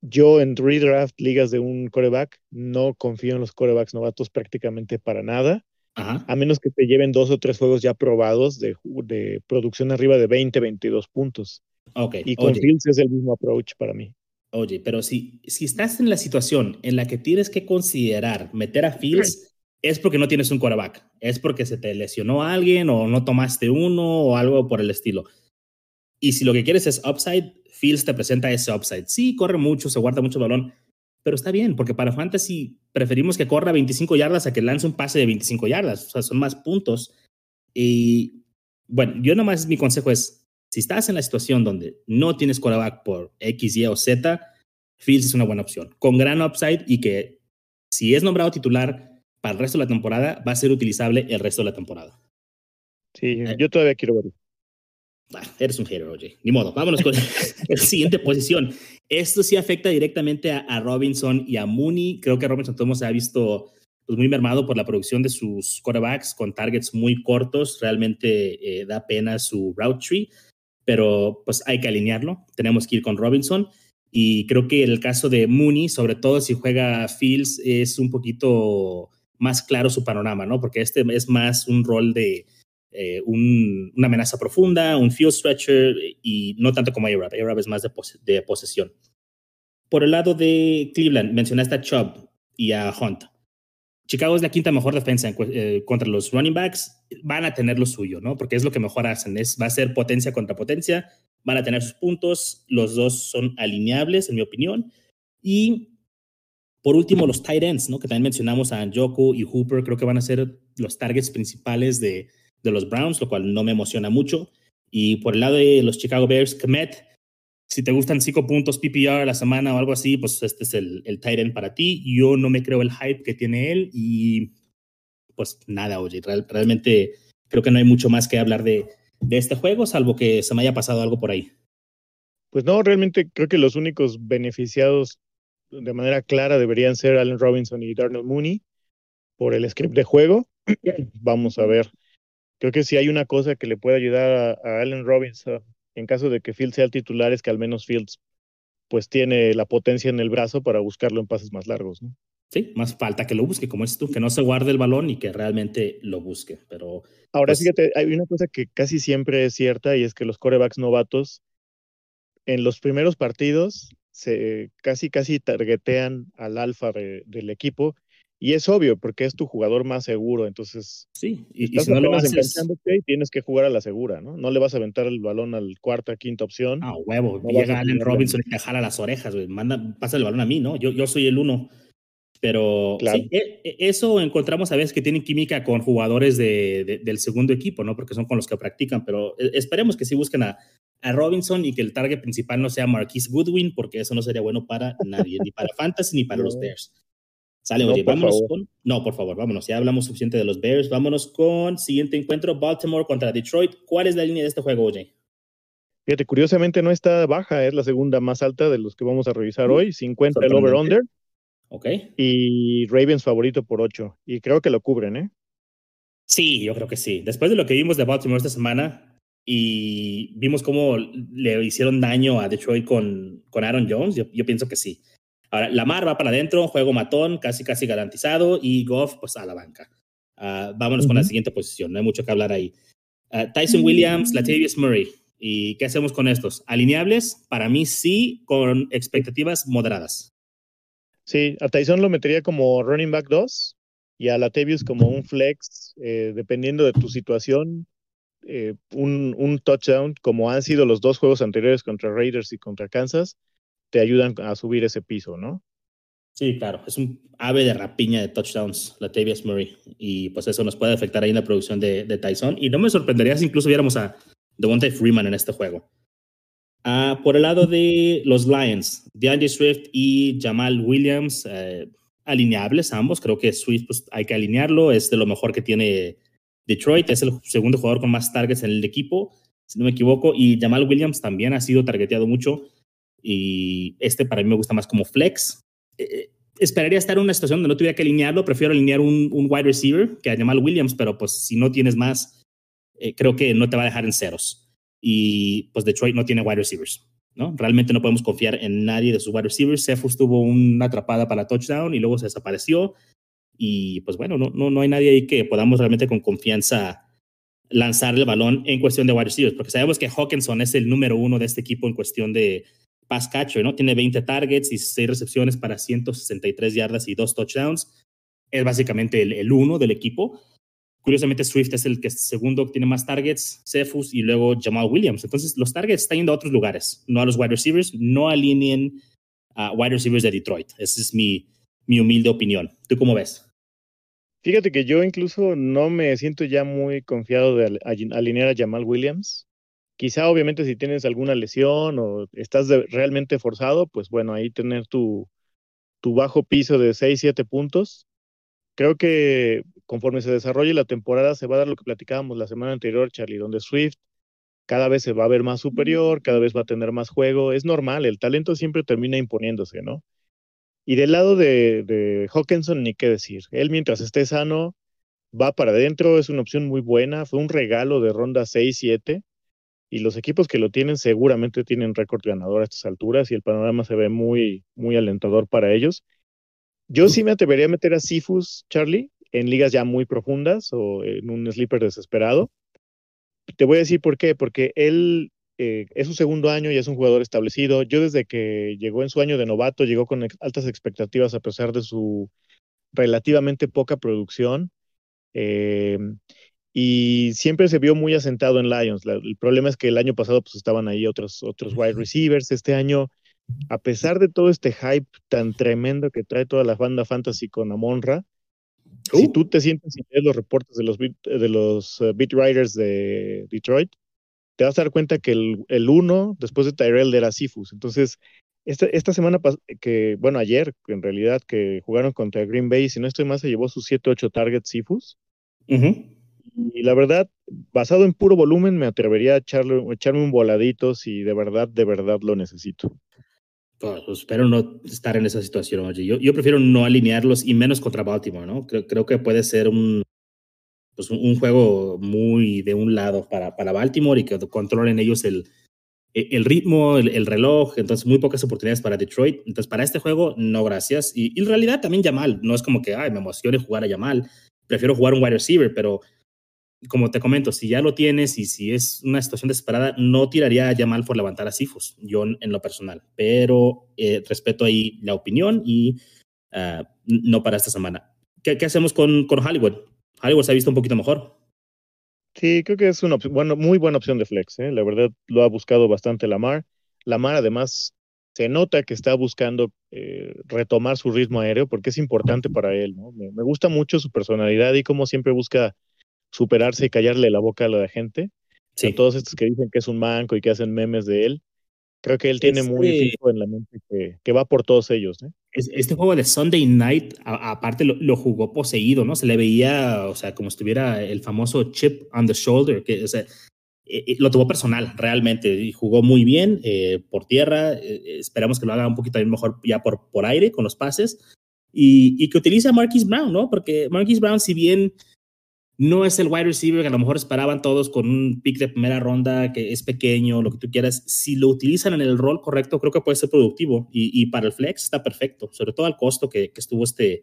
Yo en redraft ligas de un coreback no confío en los corebacks novatos prácticamente para nada, Ajá. a menos que te lleven dos o tres juegos ya probados de, de producción arriba de 20, 22 puntos. Okay. Y con. Fields es el mismo approach para mí. Oye, pero si, si estás en la situación en la que tienes que considerar meter a Fields, es porque no tienes un quarterback. Es porque se te lesionó alguien o no tomaste uno o algo por el estilo. Y si lo que quieres es upside, Fields te presenta ese upside. Sí, corre mucho, se guarda mucho balón, pero está bien, porque para Fantasy preferimos que corra 25 yardas a que lance un pase de 25 yardas. O sea, son más puntos. Y bueno, yo nomás mi consejo es, si estás en la situación donde no tienes quarterback por X, Y o Z, Fields es una buena opción, con gran upside y que si es nombrado titular para el resto de la temporada, va a ser utilizable el resto de la temporada. Sí, eh. yo todavía quiero verlo. Ah, eres un hater, oye. Ni modo, vámonos con la siguiente posición. Esto sí afecta directamente a, a, Robinson y a Mooney. Creo que Robinson todos se ha visto pues, muy mermado por la producción de sus quarterbacks con targets muy cortos. Realmente eh, da pena su route tree, pero pues hay que alinearlo. Tenemos que ir con Robinson. Y creo que el caso de Mooney, sobre todo si juega Fields, es un poquito más claro su panorama, ¿no? Porque este es más un rol de eh, un, una amenaza profunda, un field stretcher y no tanto como A-Rab. A-Rab es más de, de, posesión. Por el lado de Cleveland, mencionaste a Chubb y a Hunt. Chicago es la quinta mejor defensa en, eh, contra los running backs. Van a tener lo suyo, ¿no? Porque es lo que mejor hacen. Es, va a ser potencia contra potencia. Van a tener sus puntos. Los dos son alineables, en mi opinión. Y por último, los tight ends, ¿no? Que también mencionamos a Njoku y Hooper. Creo que van a ser los targets principales de, de los Browns, lo cual no me emociona mucho. Y por el lado de los Chicago Bears, Kmet, si te gustan cinco puntos PPR a la semana o algo así, pues este es el, el tight end para ti. Yo no me creo el hype que tiene él y pues nada, oye, real, realmente creo que no hay mucho más que hablar de, de este juego, salvo que se me haya pasado algo por ahí. Pues no, realmente creo que los únicos beneficiados de manera clara deberían ser Allen Robinson y Darnell Mooney por el script de juego. Vamos a ver creo que si hay una cosa que le puede ayudar a, a, Allen Robinson en caso de que Fields sea el titular es que al menos Fields pues tiene la potencia en el brazo para buscarlo en pases más largos, ¿no? Sí, más falta que lo busque, como es tú, que no se guarde el balón y que realmente lo busque. Pero ahora pues, fíjate, hay una cosa que casi siempre es cierta y es que los corebacks novatos en los primeros partidos se casi casi targetean al alfa de, del equipo y es obvio, porque es tu jugador más seguro. Entonces, sí, y, y si no lo haces... tienes que jugar a la segura, ¿no? No le vas a aventar el balón al cuarta, quinta opción. Ah, huevo. No Llega Allen Robinson y te jala las orejas, güey. Manda, pasa el balón a mí, ¿no? Yo, yo soy el uno. Pero claro. sí, eso encontramos a veces que tienen química con jugadores de, de, del segundo equipo, ¿no? Porque son con los que practican. Pero eh, esperemos que sí busquen a, a Robinson y que el target principal no sea Marquise Goodwin, porque eso no sería bueno para nadie, ni para Fantasy ni para los Bears. Sale, No, oye, por vámonos favor. con. No, por favor, vámonos. Ya hablamos suficiente de los Bears. Vámonos con siguiente encuentro: Baltimore contra Detroit. ¿Cuál es la línea de este juego, oye? Fíjate, curiosamente no está baja, es la segunda más alta de los que vamos a revisar hoy, 50 el over-under Ok. y Ravens favorito por 8. Y creo que lo cubren, ¿eh? Sí, yo creo que sí. Después de lo que vimos de Baltimore esta semana y vimos cómo le hicieron daño a Detroit con, con Aaron Jones, yo, yo pienso que sí. Ahora, Lamar va para adentro, juego matón, casi casi garantizado, y Goff, pues a la banca. Uh, vámonos con la siguiente posición, no hay mucho que hablar ahí. Uh, Tyson Williams, Latavius Murray. ¿Y qué hacemos con estos? ¿Alineables? Para mí sí, con expectativas moderadas. Sí, a Tyson lo metería como running back 2 y a Latavius como un flex, eh, dependiendo de tu situación, eh, un, un touchdown, como han sido los dos juegos anteriores contra Raiders y contra Kansas, te ayudan a subir ese piso, ¿no? Sí, claro, es un ave de rapiña de touchdowns, Latavius Murray, y pues eso nos puede afectar ahí en la producción de, Tyson. Y no me sorprendería si incluso viéramos a Devontae Freeman en este juego. Uh, por el lado de los Lions, DeAndre Swift y Jamal Williams, eh, alineables ambos. Creo que Swift pues, hay que alinearlo, es de lo mejor que tiene Detroit, es el segundo jugador con más targets en el equipo, si no me equivoco, y Jamal Williams también ha sido targeteado mucho, y este para mí me gusta más como flex. Eh, esperaría estar en una situación donde no tuviera que alinearlo. Prefiero alinear un, un wide receiver que a Jamal Williams, pero pues si no tienes más, eh, creo que no te va a dejar en ceros. Y pues Detroit no tiene wide receivers. ¿no? Realmente no podemos confiar en nadie de sus wide receivers. Cephus tuvo una atrapada para touchdown y luego se desapareció. Y pues bueno, no, no, no hay nadie ahí que podamos realmente con confianza lanzar el balón en cuestión de wide receivers, porque sabemos que Hawkinson es el número uno de este equipo en cuestión de pass catcher, ¿no? Tiene 20 targets y 6 recepciones para 163 yardas y 2 touchdowns. Es básicamente el, el uno del equipo. Curiosamente, Swift es el que segundo tiene más targets, Cephus y luego Jamal Williams. Entonces, los targets están yendo a otros lugares, no a los wide receivers. No alineen a wide receivers de Detroit. Esa es mi, mi humilde opinión. ¿Tú cómo ves? Fíjate que yo incluso no me siento ya muy confiado de alinear a Jamal Williams. Quizá obviamente si tienes alguna lesión o estás realmente forzado, pues bueno, ahí tener tu, tu bajo piso de 6, 7 puntos. Creo que conforme se desarrolle la temporada se va a dar lo que platicábamos la semana anterior, Charlie, donde Swift cada vez se va a ver más superior, cada vez va a tener más juego. Es normal, el talento siempre termina imponiéndose, ¿no? Y del lado de, de Hawkinson, ni qué decir. Él, mientras esté sano, va para adentro, es una opción muy buena. Fue un regalo de ronda 6-7. Y los equipos que lo tienen seguramente tienen récord ganador a estas alturas y el panorama se ve muy, muy alentador para ellos. Yo sí me atrevería a meter a Sifus, Charlie, en ligas ya muy profundas o en un sleeper desesperado. Te voy a decir por qué, porque él eh, es su segundo año y es un jugador establecido. Yo desde que llegó en su año de novato, llegó con altas expectativas a pesar de su relativamente poca producción. Eh, y siempre se vio muy asentado en Lions. el problema es que el año pasado pues, estaban ahí otros, otros wide receivers. Este año, a pesar de todo este hype tan tremendo que trae toda la banda fantasy con Amonra, si uh. tú te sientes y lees los reportes de los, de los uh, beat writers de Detroit, te vas a dar cuenta que el, el uno después de Tyrell era Sifus. Entonces, esta, esta semana, que, bueno, ayer, en realidad, que jugaron contra Green Bay, si no estoy más, se llevó sus 7-8 targets Sifus. Y la verdad, basado en puro volumen, me atrevería a echarle, echarme un voladito si de verdad, de verdad lo necesito. Pues, espero no estar en esa situación, oye. Yo, yo prefiero no alinearlos y menos contra Baltimore, ¿no? Creo, creo que puede ser un, pues un, juego muy de un lado para, para Baltimore y que controlen ellos el, e, el ritmo, el, reloj, entonces muy pocas oportunidades para Detroit. Entonces, para este juego, no gracias. Y, en realidad también Yamal, no es como que, ay, me emocione jugar a Yamal, prefiero jugar un wide receiver, pero como te comento, si ya lo tienes y si es una situación desesperada, no tiraría a Yamal por levantar a Sifus, yo en lo personal, pero eh, respeto ahí la opinión y ah, no para esta semana. ¿Qué, hacemos con, Hollywood? algo se ha visto un poquito mejor. Sí, creo que es una bueno, muy buena opción de flex. ¿eh? La verdad lo ha buscado bastante Lamar. Lamar además se nota que está buscando eh, retomar su ritmo aéreo porque es importante para él. ¿no? Me, gusta mucho su personalidad y cómo siempre busca superarse y callarle la boca a la gente. Sí. A todos estos que dicen que es un manco y que hacen memes de él. Creo que él tiene muy este fijo en la mente que, va por todos ellos. ¿eh? Este juego de Sunday Night, aparte lo, jugó poseído, ¿no? Se le veía, o sea, como estuviera el famoso chip on the shoulder, que o sea, eh, eh, lo tuvo personal realmente y jugó muy bien eh, por tierra. esperamos que lo haga un poquito mejor ya por, por aire con los pases y, y que utilice a Marquis Brown, ¿no? Porque Marquis Brown, si bien no es el wide receiver que a lo mejor esperaban todos con un pick de primera ronda que es pequeño, lo que tú quieras. Si lo utilizan en el rol correcto, creo que puede ser productivo y, para el flex está perfecto, sobre todo al costo que, estuvo este,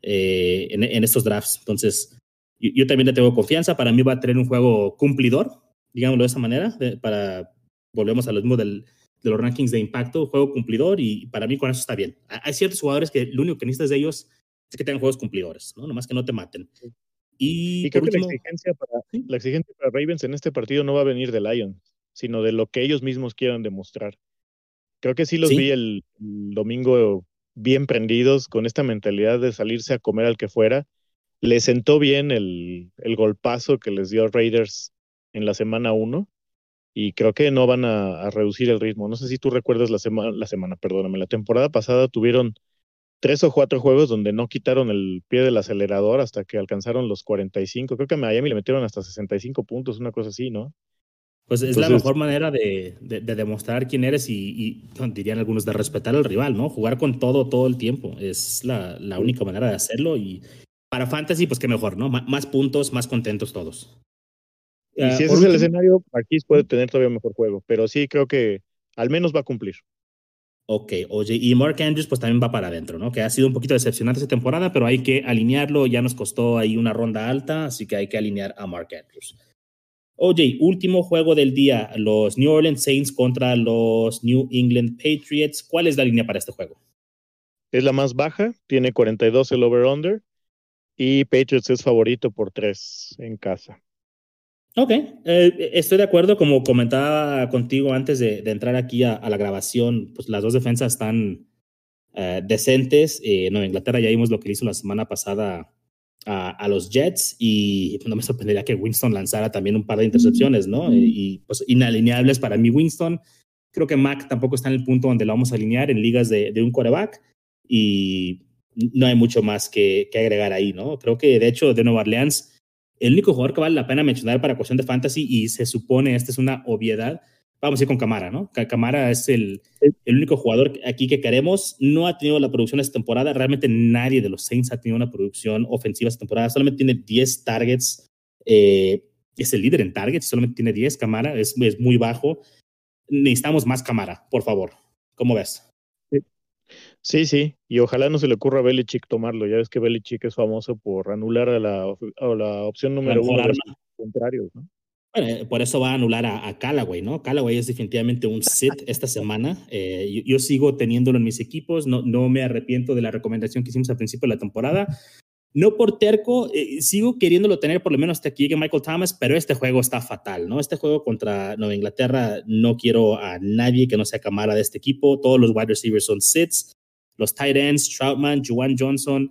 eh, en, estos drafts. Entonces, yo, también le tengo confianza. Para mí va a tener un juego cumplidor, digámoslo de esa manera, para, volvemos a lo mismo del, de los rankings de impacto, juego cumplidor y para mí con eso está bien. Hay ciertos jugadores que lo único que necesitas de ellos es que tengan juegos cumplidores, ¿no? Nomás que no te maten. Y, creo que la, exigencia para, la exigencia para Ravens en este partido no va a venir de Lions, sino de lo que ellos mismos quieran demostrar. Creo que sí los vi el, domingo bien prendidos, con esta mentalidad de salirse a comer al que fuera. Le sentó bien el, el golpazo que les dio Raiders en la semana 1 y creo que no van a, a, reducir el ritmo. No sé si tú recuerdas la semana, la semana, perdóname, la temporada pasada tuvieron tres o cuatro juegos donde no quitaron el pie del acelerador hasta que alcanzaron los 45. Creo que a Miami le metieron hasta 65 puntos, una cosa así, ¿no? Pues es la mejor manera de, demostrar quién eres y, dirían algunos, de respetar al rival, ¿no? Jugar con todo, todo el tiempo. Es la, única manera de hacerlo y para Fantasy, pues qué mejor, ¿no? más puntos, más contentos todos. Y si ese es el escenario, Marquis puede tener todavía mejor juego, pero sí creo que al menos va a cumplir. Ok, oye, y Mark Andrews pues también va para adentro, ¿no? Que ha sido un poquito decepcionante esta temporada, pero hay que alinearlo, ya nos costó ahí una ronda alta, así que hay que alinear a Mark Andrews. Oye, último juego del día, los New Orleans Saints contra los New England Patriots. ¿Cuál es la línea para este juego? Es la más baja, tiene 42 el over-under y Patriots es favorito por 3 en casa. Ok, eh, estoy de acuerdo. Como comentaba contigo antes de, entrar aquí a, la grabación, pues las dos defensas están eh, decentes. Eh, Nueva Inglaterra ya vimos lo que hizo la semana pasada a, los Jets y no me sorprendería que Winston lanzara también un par de intercepciones, ¿no? y pues inalineables para mí Winston. Creo que Mac tampoco está en el punto donde lo vamos a alinear en ligas de, de un quarterback y no hay mucho más que, que agregar ahí, ¿no? Creo que de hecho de Nueva Orleans el único jugador que vale la pena mencionar para cuestión de fantasy, y se supone esta es una obviedad, vamos a ir con Camara, ¿no? Camara es el, el único jugador aquí que queremos. No ha tenido la producción esta temporada. Realmente nadie de los Saints ha tenido una producción ofensiva esta temporada. Solamente tiene 10 targets. Eh, es el líder en targets, solamente tiene 10. Camara es, es muy bajo. Necesitamos más Camara, por favor. ¿Cómo ves? Sí, sí, y ojalá no se le ocurra a Belichick tomarlo. Ya ves que Belichick es famoso por anular a la, la opción número uno de los contrarios, ¿no? Bueno, eh, por eso va a anular a, Callaway, ¿no? Callaway es definitivamente un sit esta semana. Eh, yo, sigo teniéndolo en mis equipos, no, no me arrepiento de la recomendación que hicimos al principio de la temporada. No por terco, eh, sigo queriéndolo tener por lo menos hasta que llegue Michael Thomas, pero este juego está fatal, ¿no? Este juego contra Nueva Inglaterra, no quiero a nadie que no sea cámara de este equipo. Todos los wide receivers son sits. Los tight ends, Troutman, Juwan Johnson,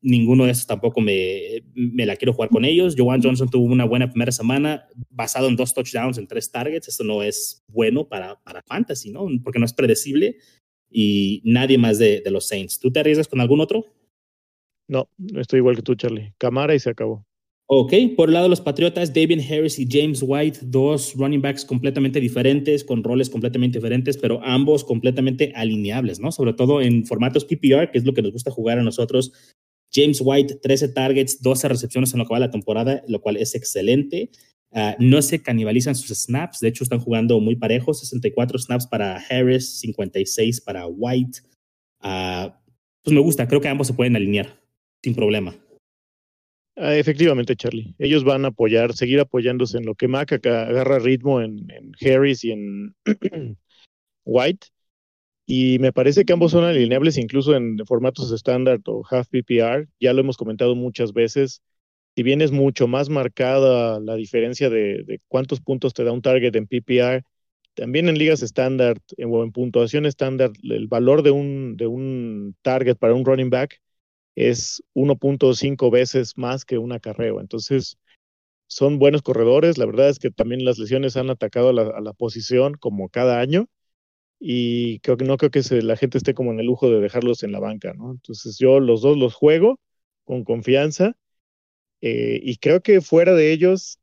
ninguno de esos tampoco me, me la quiero jugar con ellos. Juwan Johnson tuvo una buena primera semana basado en dos touchdowns en tres targets. Esto no es bueno para, para fantasy, ¿no? Porque no es predecible y nadie más de, de los Saints. ¿Tú te arriesgas con algún otro? No, estoy igual que tú, Charlie. Camara y se acabó. Ok, por el lado de los Patriotas, David Harris y James White, dos running backs completamente diferentes, con roles completamente diferentes, pero ambos completamente alineables, ¿no? Sobre todo en formatos PPR, que es lo que nos gusta jugar a nosotros. James White, 13 targets, 12 recepciones en lo que va la temporada, lo cual es excelente. Ah, no se canibalizan sus snaps, de hecho están jugando muy parejos, 64 snaps para Harris, 56 para White. Ah, pues me gusta, creo que ambos se pueden alinear sin problema. Ah, efectivamente, Charlie. Ellos van a apoyar, seguir apoyándose en lo que Mac agarra ritmo en, Harris y en White. Y me parece que ambos son alineables incluso en formatos estándar o half PPR. Ya lo hemos comentado muchas veces. Si bien es mucho más marcada la diferencia de, cuántos puntos te da un target en PPR, también en ligas estándar o en puntuación estándar, el valor de un, de un target para un running back es 1.5 veces más que un acarreo. Entonces, son buenos corredores. La verdad es que también las lesiones han atacado a la, posición como cada año. Y creo que no creo que la gente esté como en el lujo de dejarlos en la banca. Entonces yo los dos los juego con confianza. Eh, y creo que fuera de ellos,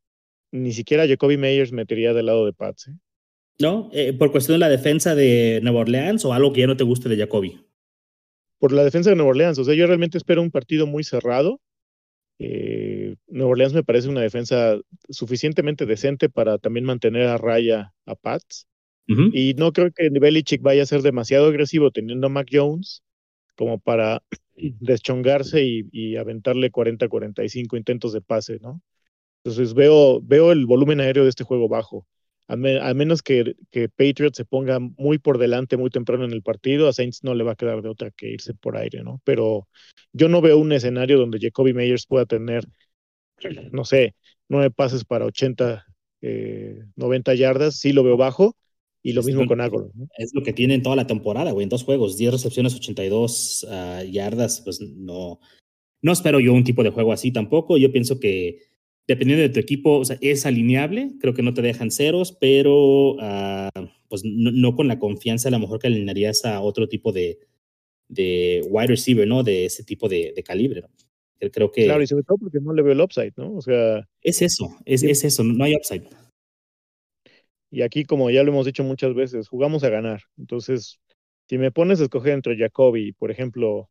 ni siquiera Jacoby Meyers metería del lado de Pats. ¿eh? ¿No? Eh, ¿Por cuestión de la defensa de Nueva Orleans o algo que ya no te guste de Jacoby? Por la defensa de Nueva Orleans. O sea, yo realmente espero un partido muy cerrado. Eh, Nueva Orleans me parece una defensa suficientemente decente para también mantener a raya a Pats. Y no creo que Belichick vaya a ser demasiado agresivo teniendo a Mac Jones como para deschongarse y, y aventarle 40-45 intentos de pase, ¿no? Entonces veo, veo el volumen aéreo de este juego bajo a, menos que, que Patriots se ponga muy por delante muy temprano en el partido, a Saints no le va a quedar de otra que irse por aire, ¿no? Pero yo no veo un escenario donde Jacoby Meyers pueda tener, no sé, nueve pases para 80, 90 eh, yardas, sí lo veo bajo, y lo mismo con Agolor. Es lo que tiene en toda la temporada, güey, en dos juegos, 10 recepciones, 82 ah, yardas, pues no, no espero yo un tipo de juego así tampoco, yo pienso que dependiendo de tu equipo, o sea, es alineable, creo que no te dejan ceros, pero ah, pues no, con la confianza a lo mejor que alinearías a otro tipo de, de wide receiver, ¿no? De ese tipo de, calibre, ¿no? Creo que... Claro, y sobre todo porque no le veo el upside, ¿no? O sea... Es eso, es, es eso, no hay upside. Y aquí, como ya lo hemos dicho muchas veces, jugamos a ganar. Entonces, si me pones a escoger entre Jacoby, por ejemplo,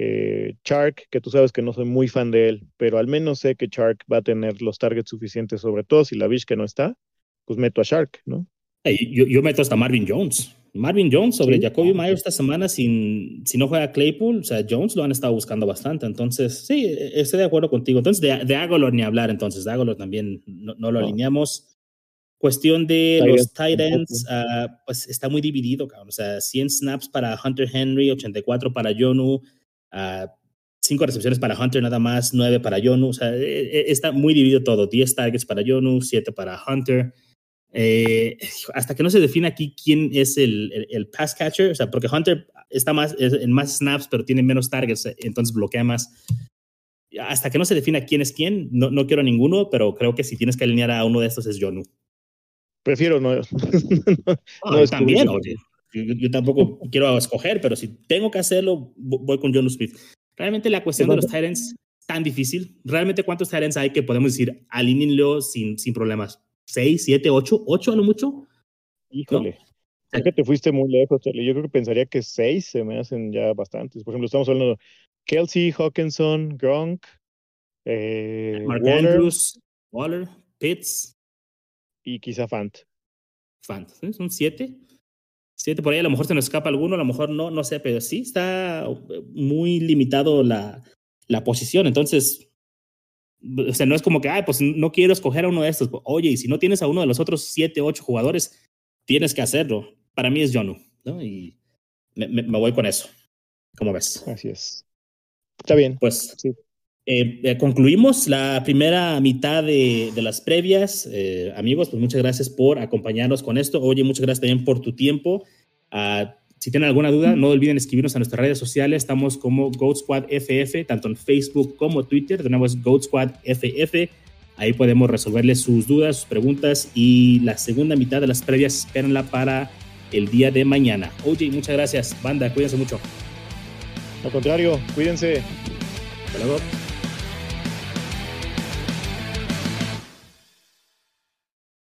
eh, Chark, que tú sabes que no soy muy fan de él, pero al menos sé que Chark va a tener los targets suficientes, sobre todo si la que no está, pues meto a Shark, ¿no? yo, yo, meto hasta Marvin Jones. Marvin Jones sobre Jacoby Myers esta semana, sin, si no juega Claypool, o sea, Jones lo han estado buscando bastante. Entonces, sí, estoy de acuerdo contigo. Entonces, de, de ni hablar, entonces, de Agolor también no, lo alineamos. Cuestión de los tight ends, ah, pues está muy dividido, cabrón. O sea, 100 snaps para Hunter Henry, 84 para Jonu, 5 ah, recepciones para Hunter nada más, 9 para Jonu. O sea, e, e, está muy dividido todo. 10 targets para Jonu, 7 para Hunter. Eh, hasta que no se define aquí quién es el, el, pass catcher, o sea, porque Hunter está más en más snaps, pero tiene menos targets, entonces bloquea más. Hasta que no se defina quién es quién, no, no quiero a ninguno, pero creo que si tienes que alinear a uno de estos es Jonu. Prefiero no. no, también, oye. Yo, tampoco quiero escoger, pero si tengo que hacerlo, voy con Jonu Smith. Realmente la cuestión de los Titans tan difícil. Realmente, ¿cuántos Titans hay que podemos decir alínenlo sin, sin problemas? ¿Seis, siete, ocho? ¿Ocho a lo mucho? Híjole. Es que te fuiste muy lejos, Charlie. Yo creo que pensaría que seis se me hacen ya bastantes. Por ejemplo, estamos hablando de Kelsey, Hawkinson, Gronk, eh, Mark Waller, Andrews, Waller, Pitts. Y quizá Fant. Fant. Son siete. Siete por ahí. A lo mejor se nos escapa alguno, a lo mejor no, no sé, pero sí está muy limitado la, la posición. Entonces, o sea, no es como que, ay, pues no quiero escoger a uno de estos. Oye, y si no tienes a uno de los otros siete, ocho jugadores, tienes que hacerlo. Para mí es Jonu, ¿no? Y me, voy con eso. ¿Cómo ves? Así es. Está bien. Pues sí. Eh, concluimos la primera mitad de, de las previas. Eh, amigos, pues muchas gracias por acompañarnos con esto. Oye, muchas gracias también por tu tiempo. Uh, si tienen alguna duda, no olviden escribirnos a nuestras redes sociales. Estamos como Goat Squad FF, tanto en Facebook como Twitter. De nuevo es Goat Squad FF. Ahí podemos resolverles sus dudas, sus preguntas. Y la segunda mitad de las previas, espérenla para el día de mañana. Oye, muchas gracias. Banda, cuídense mucho. Al contrario, cuídense. Hasta luego.